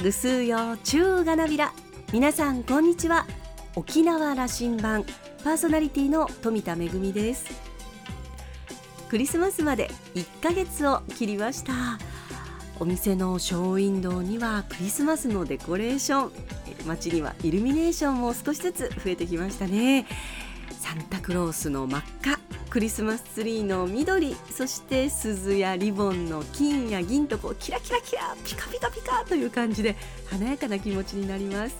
ぐすうよ中がなびら。皆さんこんにちは。沖縄羅針盤パーソナリティの富田恵です。クリスマスまで1ヶ月を切りました。お店のショーウィンドウにはクリスマスのデコレーション。街にはイルミネーションも少しずつ増えてきましたね。サンタクロースの真っ赤クリスマスツリーの緑そして鈴やリボンの金や銀とこうキラキラキラピカピカピカという感じで華やかな気持ちになります。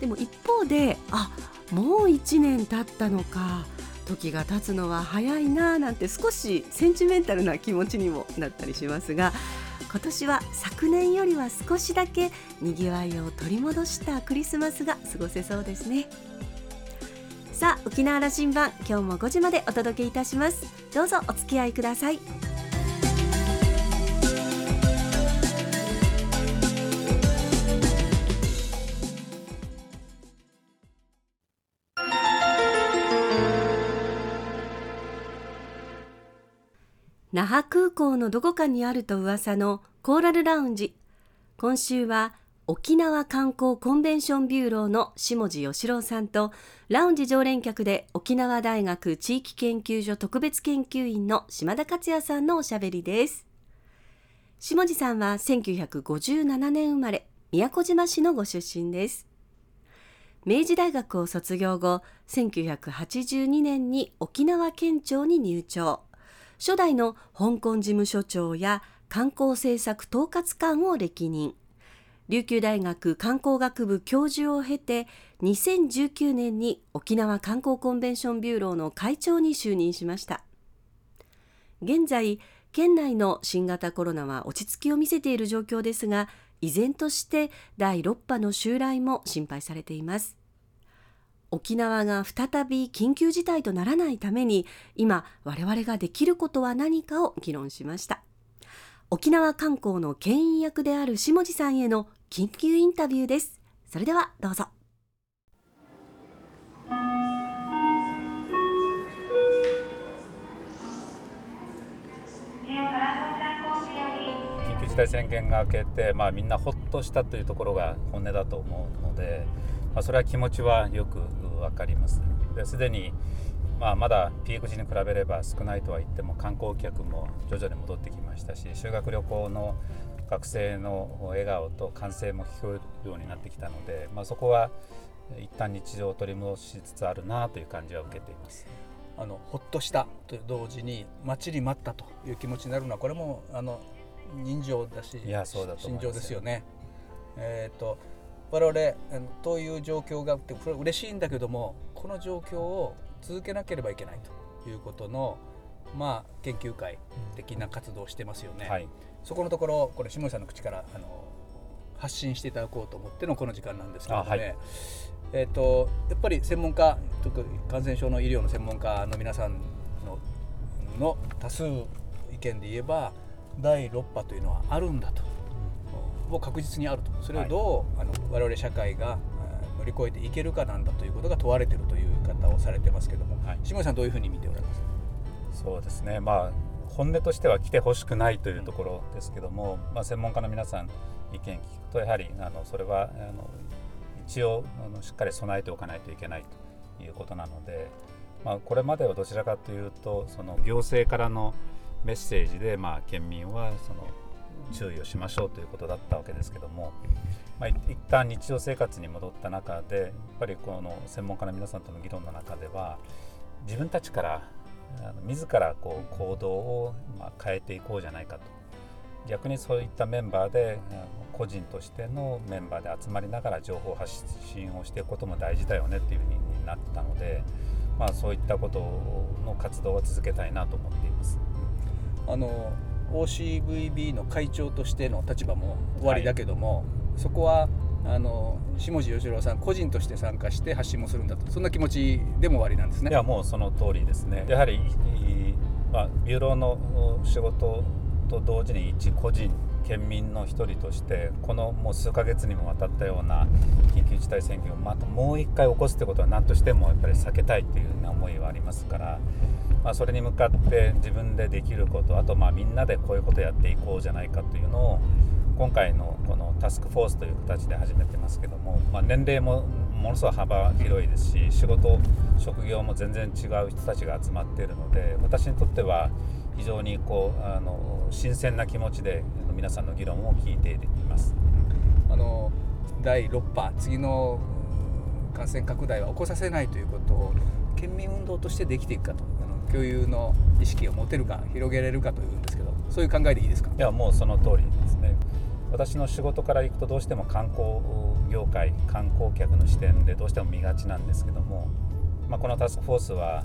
でも一方であもう1年経ったのか時が経つのは早いななんて少しセンチメンタルな気持ちにもなったりしますが今年は昨年よりは少しだけにぎわいを取り戻したクリスマスが過ごせそうですね。さあ沖縄羅針盤今日も5時までお届けいたします。どうぞお付き合いください。那覇空港のどこかにあると噂のコーラルラウンジ。今週は沖縄観光コンベンションビューローの下地義郎さんとラウンジ常連客で沖縄大学地域研究所特別研究員の島田克也さんのおしゃべりです。下地さんは1957年生まれ宮古島市のご出身です。明治大学を卒業後1982年に沖縄県庁に入庁。初代の香港事務所長や観光政策統括官を歴任。琉球大学観光学部教授を経て2019年に沖縄観光コンベンションビューローの会長に就任しました。現在県内の新型コロナは落ち着きを見せている状況ですが依然として第6波の襲来も心配されています。沖縄が再び緊急事態とならないために今我々ができることは何かを議論しました。沖縄観光の牽引役である下地さんへの緊急インタビューです。それではどうぞ。緊急事態宣言が明けて、まあ、みんなほっとしたというところが本音だと思うので、まあ、それは気持ちはよく分かります。ですでにまあ、まだピーク時に比べれば少ないとは言っても観光客も徐々に戻ってきましたし修学旅行の学生の笑顔と歓声も聞こえるようになってきたので、まあ、そこは一旦日常を取り戻しつつあるなという感じは受けていますあのほっとしたと同時に待ちに待ったという気持ちになるのはこれもあの人情だしいやそうだと心情ですよね。えーと、と我々という状況があってこれ嬉しいんだけどもこの状況を続けなければいけないということの、まあ、研究会的な活動をしてますよね。はい、そこのところこれ下地さんの口からあの発信していただこうと思ってのこの時間なんですけどね、はい、えーと、やっぱり専門家特に感染症の医療の専門家の皆さんのの多数意見で言えば第6波というのはあるんだと、うん、もう確実にあると。それをどう、はい、あの我々社会が乗り越えていけるかなんだということが問われていると方をされてますけども、はい、下地さんどういうふうに見ておられます？かそうですね。まあ本音としては来てほしくないというところですけども、まあ、専門家の皆さん意見聞くとやはりあのそれはあの一応あのしっかり備えておかないといけないということなので、まあ、これまではどちらかというとその行政からのメッセージで、まあ、県民はその注意をしましょうということだったわけですけども、まあ、一旦日常生活に戻った中でやっぱりこの専門家の皆さんとの議論の中では自分たちから自らこう行動をま変えていこうじゃないかと逆にそういったメンバーで個人としてのメンバーで集まりながら情報発信をしていくことも大事だよねっていうふうになったので、まあ、そういったことの活動は続けたいなと思っています。あの OCVB の会長としての立場も終わりだけども、はい、そこはあの下地義郎さん個人として参加して発信もするんだとそんな気持ちでも終わりなんですね。いやもうその通りですね。やはり、まあ、ビューローの仕事と同時に一個人県民の一人としてこのもう数ヶ月にもわたったような緊急事態宣言をまたもう一回起こすってことは何としてもやっぱり避けたいっていうような思いはありますから、まあ、それに向かって自分でできることあとまあみんなでこういうことやっていこうじゃないかというのを今回のこのタスクフォースという形で始めてますけども、まあ、年齢もものすごい幅広いですし仕事職業も全然違う人たちが集まっているので私にとっては非常にこうあの新鮮な気持ちで皆さんの議論を聞いています。あの第6波次の感染拡大は起こさせないということを県民運動としてできていくかとあの共有の意識を持てるか広げられるかというんですけどそういう考えでいいですか？いやもうその通りですね私の仕事から行くとどうしても観光業界観光客の視点でどうしても見がちなんですけども、まあ、このタスクフォースは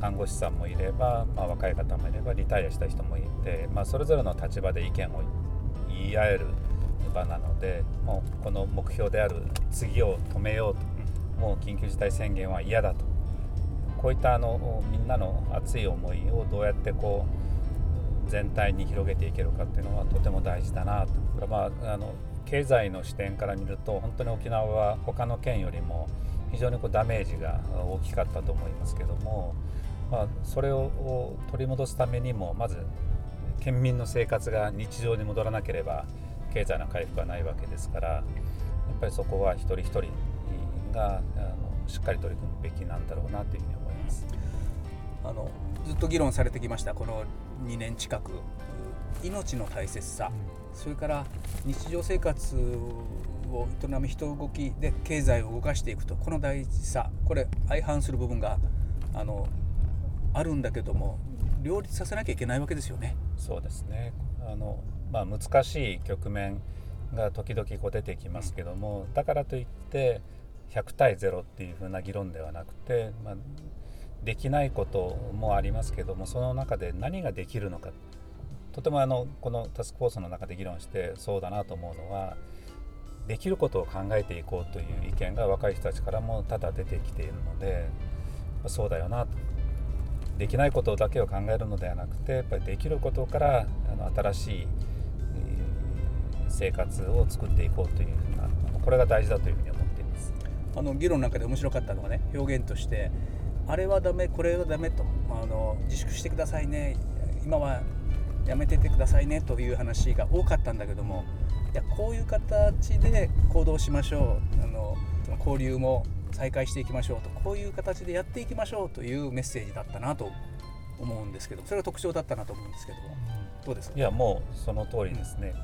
看護師さんもいれば、まあ、若い方もいればリタイアした人もいて、まあ、それぞれの立場で意見を言い合える場なのでもうこの目標である次を止めようともう緊急事態宣言は嫌だと。こういったあのみんなの熱い思いをどうやってこう全体に広げていけるかっていうのはとても大事だなと。これまああの経済の視点から見ると本当に沖縄は他の県よりも非常にこうダメージが大きかったと思いますけども、まあ、それを取り戻すためにもまず県民の生活が日常に戻らなければ経済の回復はないわけですからやっぱりそこは一人一人があのしっかり取り組むべきなんだろうなというふうに思います。あのずっと議論されてきましたこの2年近く。命の大切さ、うん、それから日常生活を営む人動きで経済を動かしていくと。この大事さ。これ相反する部分があのあるんだけども両立させなきゃいけないわけですよね。そうですね。あの、まあ、難しい局面が時々こう出てきますけども、だからといって100対0っていうふうな議論ではなくて、まあ、できないこともありますけどもその中で何ができるのか。とてもあのこのタスクフォースの中で議論してそうだなと思うのはできることを考えていこうという意見が若い人たちからも多々出てきているのでそうだよな。とできないことだけを考えるのではなくてやっぱりできることからあの新しい生活を作っていこうというふうなこれが大事だというふうに思っています。あの議論の中で面白かったのはね表現としてあれはダメこれはダメとあの自粛してくださいね今はやめててくださいねという話が多かったんだけどもいやこういう形で行動しましょうあの交流も再開していきましょうとこういう形でやっていきましょうというメッセージだったなと思うんですけどそれが特徴だったなと思うんですけどどうですかいやもうその通りですね、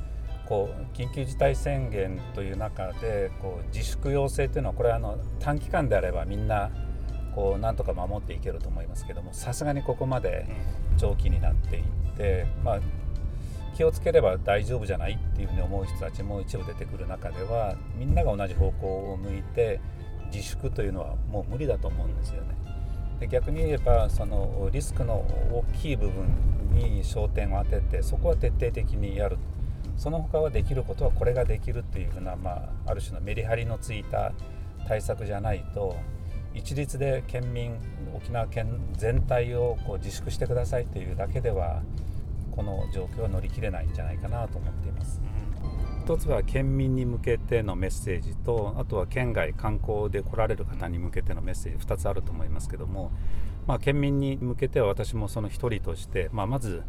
うん、こう緊急事態宣言という中でこう自粛要請というのはこれはあの短期間であればみんなこうなんとか守っていけると思いますけどもさすがにここまで長期になっていって、まあ、気をつければ大丈夫じゃないっていうふうに思う人たちも一部出てくる中ではみんなが同じ方向を向いて自粛というのはもう無理だと思うんですよね。で逆に言えばそのリスクの大きい部分に焦点を当ててそこは徹底的にやるその他はできることはこれができるっていうふうな、まあ、ある種のメリハリのついた対策じゃないと一律で県民沖縄県全体をこう自粛してくださいというだけではこの状況は乗り切れないんじゃないかなと思っています。一つは県民に向けてのメッセージとあとは県外観光で来られる方に向けてのメッセージ2つあると思いますけども、まあ、県民に向けては私もその一人として、まあ、まず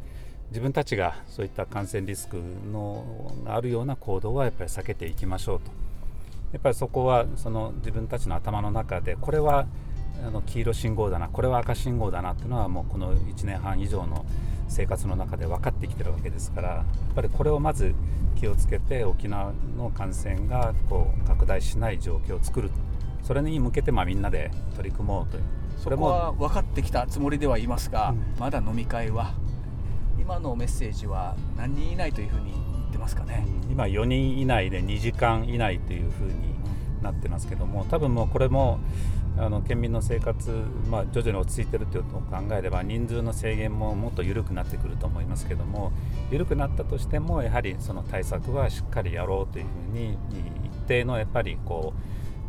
自分たちがそういった感染リスクのあるような行動はやっぱり避けていきましょうとやっぱりそこはその自分たちの頭の中でこれはあの黄色信号だなこれは赤信号だなっていうのはもうこの1年半以上の生活の中で分かってきてるわけですからやっぱりこれをまず気をつけて沖縄の感染がこう拡大しない状況を作る。それに向けてまあみんなで取り組もうという。それもは分かってきたつもりではいますが、うん、まだ飲み会は今のメッセージは何人以内というふうにってますかね、うん、今4人以内で2時間以内というふうになってますけども多分もうこれもあの県民の生活、まあ、徐々に落ち着いてるということを考えれば人数の制限ももっと緩くなってくると思いますけども緩くなったとしてもやはりその対策はしっかりやろうというふうに一定のやっぱりこ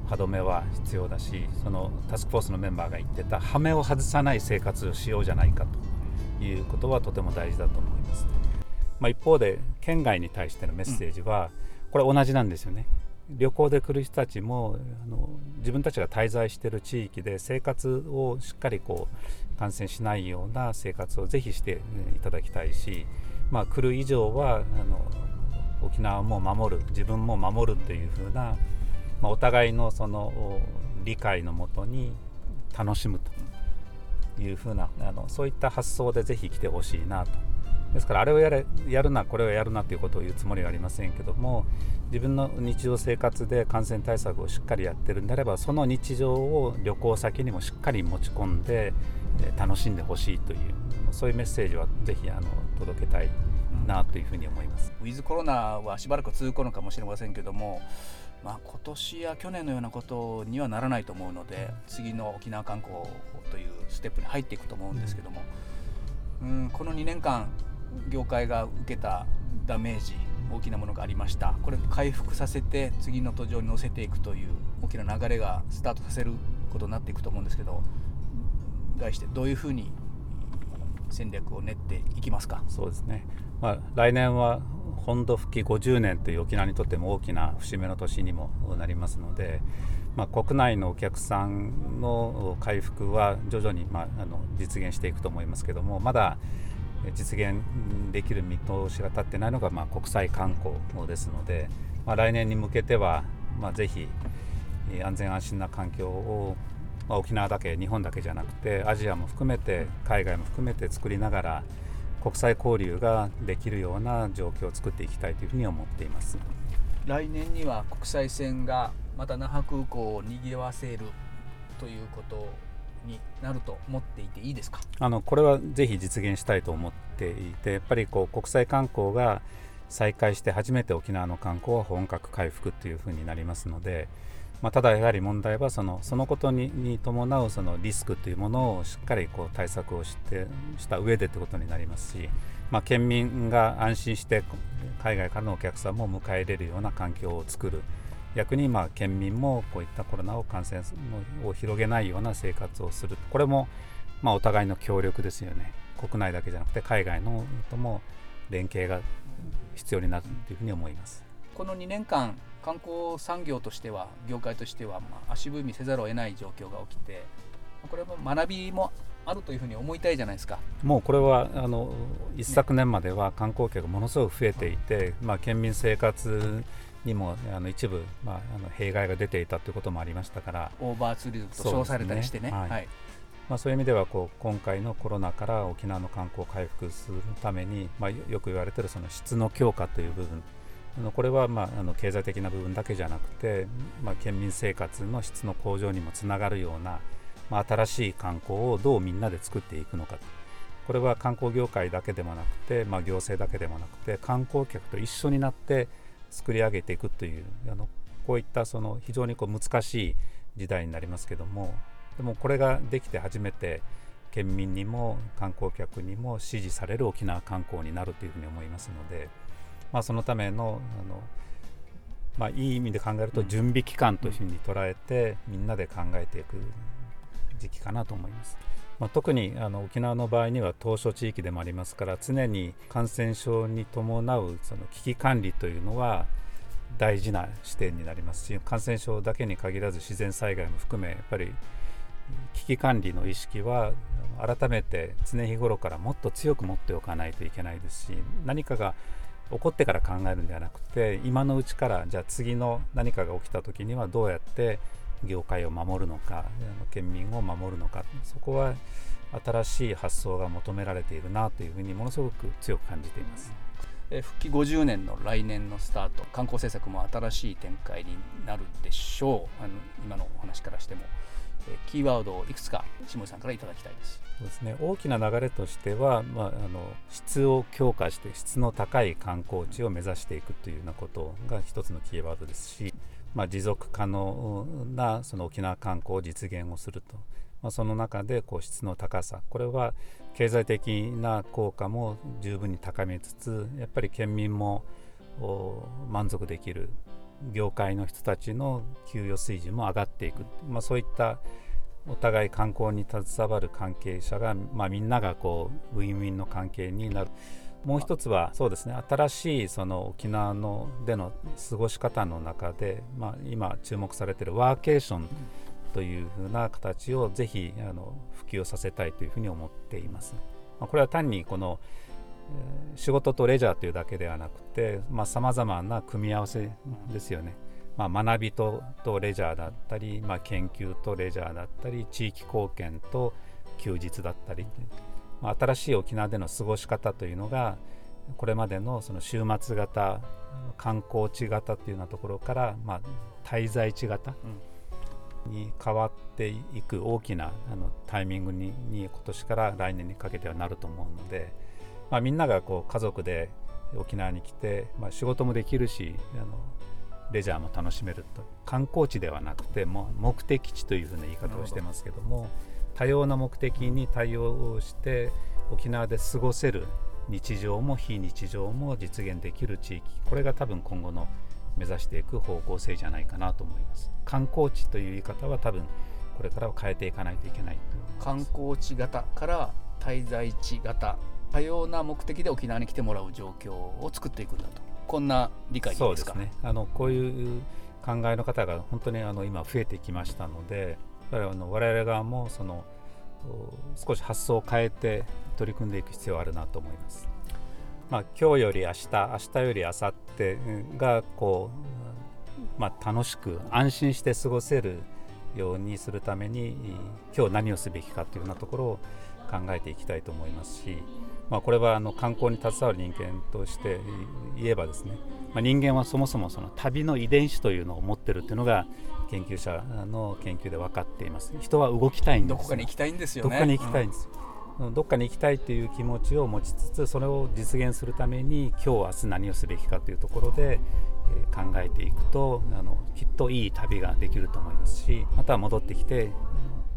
う歯止めは必要だしそのタスクフォースのメンバーが言ってた羽目を外さない生活をしようじゃないかということはとても大事だと思います。まあ、一方で県外に対してのメッセージはこれ同じなんですよね。旅行で来る人たちもあの自分たちが滞在している地域で生活をしっかりこう感染しないような生活をぜひしていただきたいし、まあ、来る以上はあの沖縄も守る自分も守るというふうな、まあ、お互いのその理解のもとに楽しむというふうなあのそういった発想でぜひ来てほしいなとですからあれをやれやるなこれをやるなということを言うつもりはありませんけども自分の日常生活で感染対策をしっかりやってるんであればその日常を旅行先にもしっかり持ち込んで楽しんでほしいというそういうメッセージはぜひあの届けたいなというふうに思います。ウィズコロナはしばらく続くのかもしれませんけどもまあ、今年や去年のようなことにはならないと思うので次の沖縄観光というステップに入っていくと思うんですけども、うん、この2年間業界が受けたダメージ大きなものがありました。これ回復させて次の途上に乗せていくという大きな流れがスタートさせることになっていくと思うんですけど題してどういうふうに戦略を練っていきますか？そうですね、まあ、来年は本土復帰50年という沖縄にとっても大きな節目の年にもなりますので、まあ、国内のお客さんの回復は徐々に、まあ、あの実現していくと思いますけどもまだ実現できる見通しが立ってないのが、まあ、国際観光ですので、まあ、来年に向けては、まあ、ぜひ安全安心な環境を、まあ、沖縄だけ日本だけじゃなくてアジアも含めて海外も含めて作りながら国際交流ができるような状況を作っていきたいというふうに思っています。来年には国際線がまた那覇空港を賑わせるということになると思っていていいですか？あのこれはぜひ実現したいと思っていてやっぱりこう国際観光が再開して初めて沖縄の観光は本格回復というふうになりますので、まあ、ただやはり問題はそのそのことにに伴うそのリスクというものをしっかりこう対策をしてした上でということになりますし、まあ、県民が安心して海外からのお客さんも迎え入れるような環境を作る。逆にまあ県民もこういったコロナを感染を広げないような生活をする。これもまあお互いの協力ですよね。国内だけじゃなくて海外のとも連携が必要になるというふうに思います。この2年間観光産業としては業界としてはまあ足踏みせざるを得ない状況が起きてこれも学びもあるというふうに思いたいじゃないですか。もうこれはあの一昨年までは観光客がものすごく増えていて、まあ、県民生活にもあの一部、まあ、あの弊害が出ていたということもありましたから。オーバーツーリズムと称されたりしてね。はい、はい。まあ、そういう意味ではこう今回のコロナから沖縄の観光を回復するために、まあ、よく言われているその質の強化という部分。これは、まあ、あの経済的な部分だけじゃなくて、まあ、県民生活の質の向上にもつながるような、まあ、新しい観光をどうみんなで作っていくのかこれは観光業界だけでもなくて、まあ、行政だけでもなくて観光客と一緒になって作り上げていくというあのこういったその非常にこう難しい時代になりますけどもでもこれができて初めて県民にも観光客にも支持される沖縄観光になるというふうに思いますので、まあ、そのためのあの、まあ、いい意味で考えると準備期間というふうに捉えて、みんなで考えていく時期かなと思います。まあ、特にあの沖縄の場合には島嶼地域でもありますから常に感染症に伴うその危機管理というのは大事な視点になりますし感染症だけに限らず自然災害も含めやっぱり危機管理の意識は改めて常日頃からもっと強く持っておかないといけないですし何かが起こってから考えるんではなくて今のうちからじゃあ次の何かが起きた時にはどうやって業界を守るのか県民を守るのかそこは新しい発想が求められているなというふうにものすごく強く感じています。復帰50年の来年のスタート観光政策も新しい展開になるでしょう。あの今のお話からしても。キーワードをいくつか下井さんからいただきたいです。そうですね。大きな流れとしては、まあ、あの質を強化して質の高い観光地を目指していくというようなことが一つのキーワードですしまあ、持続可能なその沖縄観光を実現をすると、まあ、その中でこう質の高さ。これは経済的な効果も十分に高めつつやっぱり県民も満足できる業界の人たちの給与水準も上がっていく、まあ、そういったお互い観光に携わる関係者が、まあ、みんながこうウィンウィンの関係になる。もう一つはそうですね新しいその沖縄のでの過ごし方の中で、まあ、今注目されているワーケーションというふうな形をぜひあの普及させたいというふうに思っています。まあ、これは単にこの仕事とレジャーというだけではなくてさまざ、まな組み合わせですよね。まあ、学びととレジャーだったり、まあ、研究とレジャーだったり地域貢献と休日だったり、新しい沖縄での過ごし方というのがこれまでのその週末型観光地型というようなところから、まあ、滞在地型に変わっていく大きなあのタイミングにに今年から来年にかけてはなると思うので、まあ、みんながこう家族で沖縄に来て、まあ、仕事もできるしあのレジャーも楽しめると。観光地ではなくても目的地というふうな言い方をしてますけども多様な目的に対応して沖縄で過ごせる日常も非日常も実現できる地域これが多分今後の目指していく方向性じゃないかなと思います。観光地という言い方は多分これからは変えていかないといけない観光地型から滞在地型。多様な目的で沖縄に来てもらう状況を作っていくんだと。こんな理解そうですね。あのこういう考えの方が本当にあの今増えてきましたのでやっぱりあの我々側もその少し発想を変えて取り組んでいく必要があるなと思います。まあ、今日より明日明日より明後日がこう、まあ、楽しく安心して過ごせるようにするために今日何をすべきかというようなところを考えていきたいと思いますし、まあ、これはあの観光に携わる人間として言えばですね、まあ、人間はそもそもその旅の遺伝子というのを持ってるっていうのが研究者の研究で分かっています。人は動きたいんですどこかに行きたいんですよね。どこかに行きたいんです、うん、どっかに行きたいという気持ちを持ちつつそれを実現するために今日明日何をすべきかというところで、えー、考えていくとあのきっといい旅ができると思いますしまた戻ってきて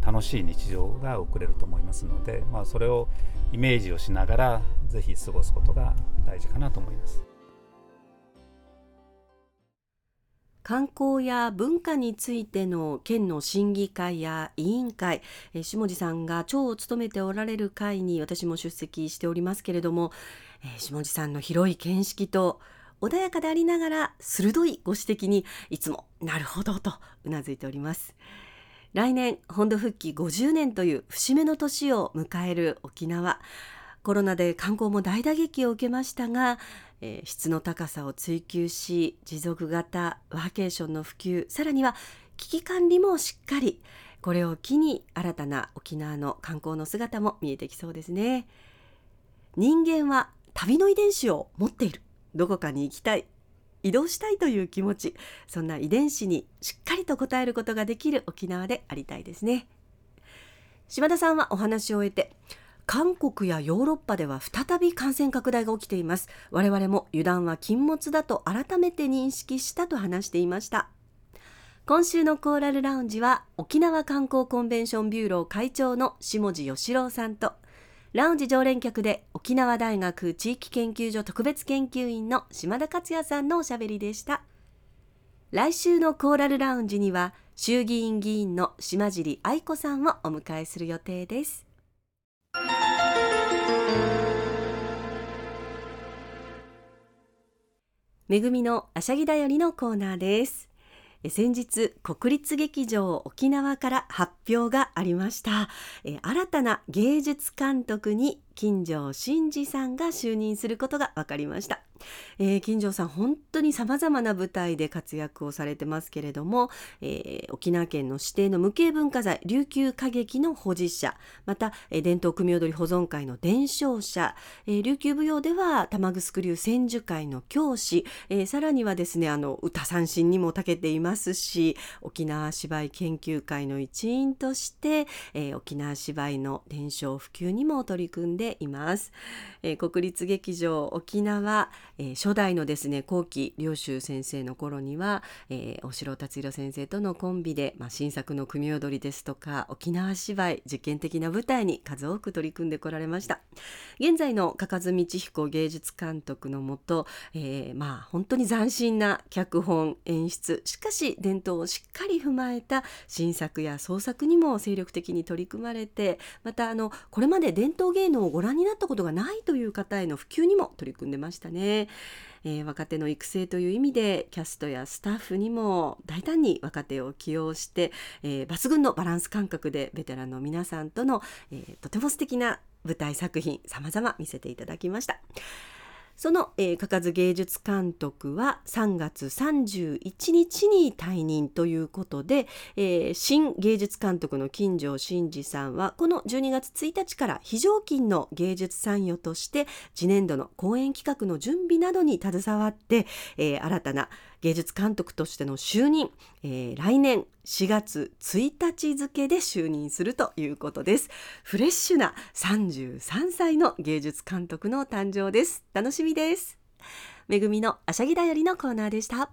楽しい日常が送れると思いますので、まあ、それをイメージをしながらぜひ過ごすことが大事かなと思います。観光や文化についての県の審議会や委員会、え下地さんが長を務めておられる会に私も出席しておりますけれども、え下地さんの広い見識と穏やかでありながら鋭いご指摘にいつもなるほどとうなずいております。来年本土復帰50年という節目の年を迎える沖縄。コロナで観光も大打撃を受けましたがえー、質の高さを追求し持続型ワーケーションの普及さらには危機管理もしっかりこれを機に新たな沖縄の観光の姿も見えてきそうですね。人間は旅の遺伝子を持っている。どこかに行きたい。移動したいという気持ちそんな遺伝子にしっかりと応えることができる沖縄でありたいですね。島田さんはお話を終えて韓国やヨーロッパでは再び感染拡大が起きています。我々も油断は禁物だと改めて認識したと話していました。今週のコーラルラウンジは沖縄観光コンベンションビューロー会長の下地義郎さんとラウンジ常連客で沖縄大学地域研究所特別研究員の島田克也さんのおしゃべりでした。来週のコーラルラウンジには衆議院議員の島尻愛子さんをお迎えする予定です。めぐみのあしゃぎだよりのコーナーです。先日国立劇場沖縄から発表がありました。新たな芸術監督に金城真嗣さんが就任することが分かりました、えー、金城さん本当にさまざまな舞台で活躍をされてますけれども、えー、沖縄県の指定の無形文化財琉球歌劇の保持者また、えー、伝統組踊り保存会の伝承者、えー、琉球舞踊では玉城流千手会の教師、えー、さらにはですねあの歌三振にも長けていますし沖縄芝居研究会の一員として、えー、沖縄芝居の伝承普及にも取り組んでいます、えー、国立劇場沖縄、えー、初代のですね後期良州先生の頃には、えー、お城達弘先生とのコンビで、まあ、新作の組踊りですとか沖縄芝居実験的な舞台に数多く取り組んでこられました現在の加津道彦芸術監督のもと、えー、まあ本当に斬新な脚本演出しかし伝統をしっかり踏まえた新作や創作にも精力的に取り組まれてまたあのこれまで伝統芸能をご覧になったことがないという方への普及にも取り組んでましたね。えー、若手の育成という意味でキャストやスタッフにも大胆に若手を起用して、えー、抜群のバランス感覚でベテランの皆さんとの、えー、とても素敵な舞台作品様々見せていただきました。その、えー、かかず芸術監督は3月31日に退任ということで、えー、新芸術監督の金城真司さんはこの12月1日から非常勤の芸術参与として次年度の講演企画の準備などに携わって、えー、新たな芸術監督としての就任、えー、来年4月1日付で就任するということです。フレッシュな33歳の芸術監督の誕生です。楽しみです。めぐみのあしゃぎだよりのコーナーでした。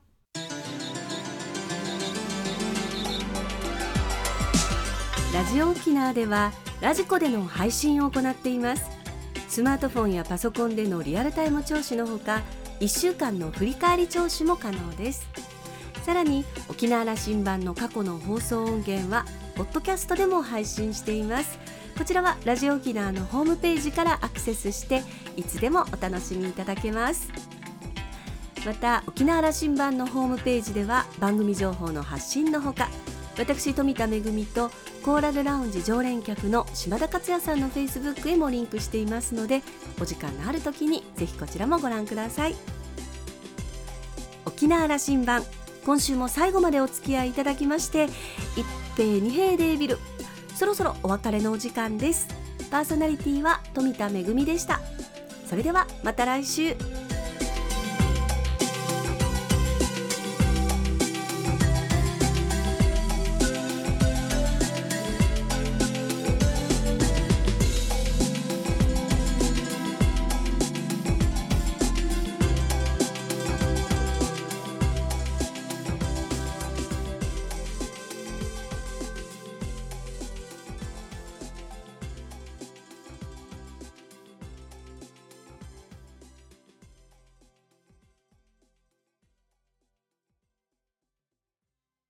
ラジオ沖縄ではラジコでの配信を行っています。スマートフォンやパソコンでのリアルタイム聴取のほか1週間の振り返り聴取も可能です。さらに沖縄羅針盤の過去の放送音源はポッドキャストでも配信しています。こちらはラジオ沖縄のホームページからアクセスしていつでもお楽しみいただけます。また沖縄羅針盤のホームページでは番組情報の発信のほか私富田恵とコーラルラウンジ常連客の島田克也さんのフェイスブックへもリンクしていますのでお時間のある時にぜひこちらもご覧ください。沖縄羅針盤。今週も最後までお付き合いいただきまして一平二平デービル。そろそろお別れのお時間です。パーソナリティは富田恵でした。それではまた来週。